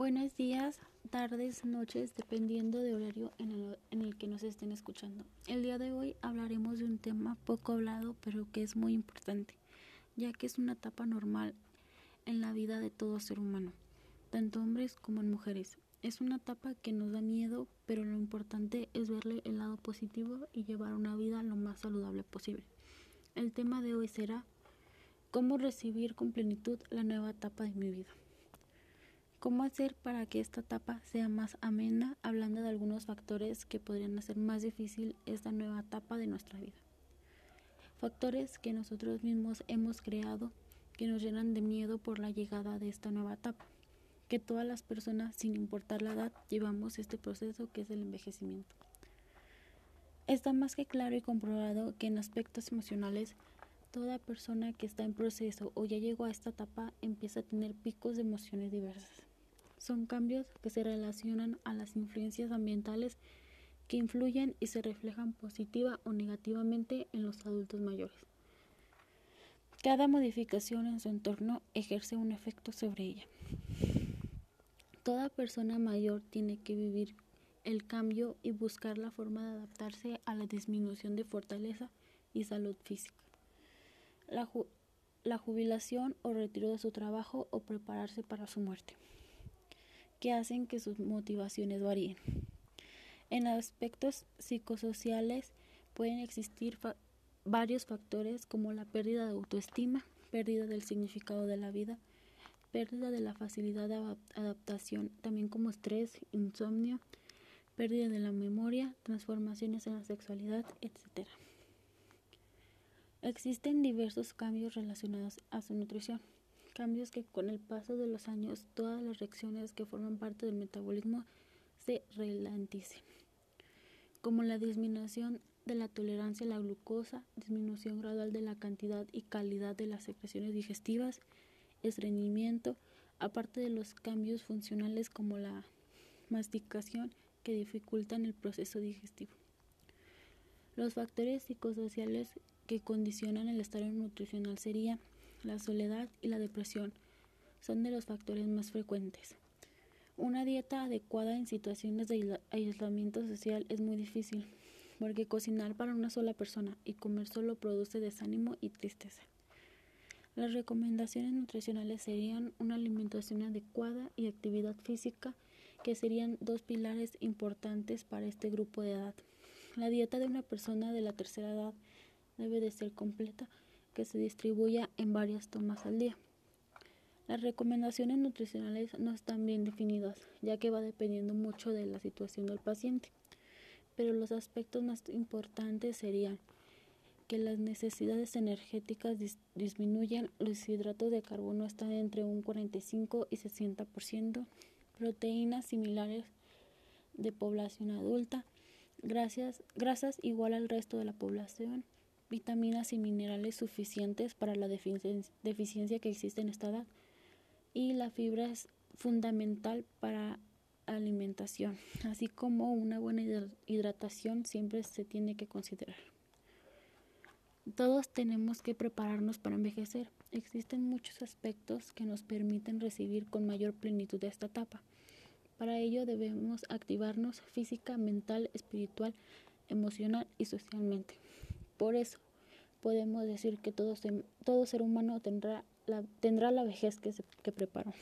Buenos días, tardes, noches, dependiendo de horario en el, en el, que nos estén escuchando. El día de hoy hablaremos de un tema poco hablado, pero que es muy importante, ya que es una etapa normal en la vida de todo ser humano, tanto hombres como en mujeres. Es una etapa que nos da miedo, pero lo importante es verle el lado positivo y llevar una vida lo más saludable posible. El tema de hoy será cómo recibir con plenitud la nueva etapa de mi vida. ¿Cómo hacer para que esta etapa sea más amena? Hablando de algunos factores que podrían hacer más difícil esta nueva etapa de nuestra vida. Factores que nosotros mismos hemos creado que nos llenan de miedo por la llegada de esta nueva etapa. Que todas las personas, sin importar la edad, llevamos este proceso que es el envejecimiento. Está más que claro y comprobado que en aspectos emocionales toda persona que está en proceso o ya llegó a esta etapa empieza a tener picos de emociones diversas. Son cambios que se relacionan a las influencias ambientales que influyen y se reflejan positiva o negativamente en los adultos mayores. Cada modificación en su entorno ejerce un efecto sobre ella. Toda persona mayor tiene que vivir el cambio y buscar la forma de adaptarse a la disminución de fortaleza y salud física. La, ju la jubilación o retiro de su trabajo o prepararse para su muerte que hacen que sus motivaciones varíen. En aspectos psicosociales pueden existir varios factores como la pérdida de autoestima, pérdida del significado de la vida, pérdida de la facilidad de adaptación, también como estrés, insomnio, pérdida de la memoria, transformaciones en la sexualidad, etc. Existen diversos cambios relacionados a su nutrición cambios que con el paso de los años todas las reacciones que forman parte del metabolismo se ralenticen, como la disminución de la tolerancia a la glucosa, disminución gradual de la cantidad y calidad de las secreciones digestivas, estreñimiento, aparte de los cambios funcionales como la masticación que dificultan el proceso digestivo. Los factores psicosociales que condicionan el estado nutricional serían la soledad y la depresión son de los factores más frecuentes. Una dieta adecuada en situaciones de aislamiento social es muy difícil, porque cocinar para una sola persona y comer solo produce desánimo y tristeza. Las recomendaciones nutricionales serían una alimentación adecuada y actividad física, que serían dos pilares importantes para este grupo de edad. La dieta de una persona de la tercera edad debe de ser completa que se distribuya en varias tomas al día. Las recomendaciones nutricionales no están bien definidas, ya que va dependiendo mucho de la situación del paciente, pero los aspectos más importantes serían que las necesidades energéticas dis disminuyan, los hidratos de carbono están entre un 45 y 60%, proteínas similares de población adulta, grasas igual al resto de la población, vitaminas y minerales suficientes para la deficiencia que existe en esta edad. Y la fibra es fundamental para alimentación, así como una buena hidratación siempre se tiene que considerar. Todos tenemos que prepararnos para envejecer. Existen muchos aspectos que nos permiten recibir con mayor plenitud esta etapa. Para ello debemos activarnos física, mental, espiritual, emocional y socialmente. Por eso, podemos decir que todo, todo ser humano tendrá la, tendrá la vejez que, se, que preparó.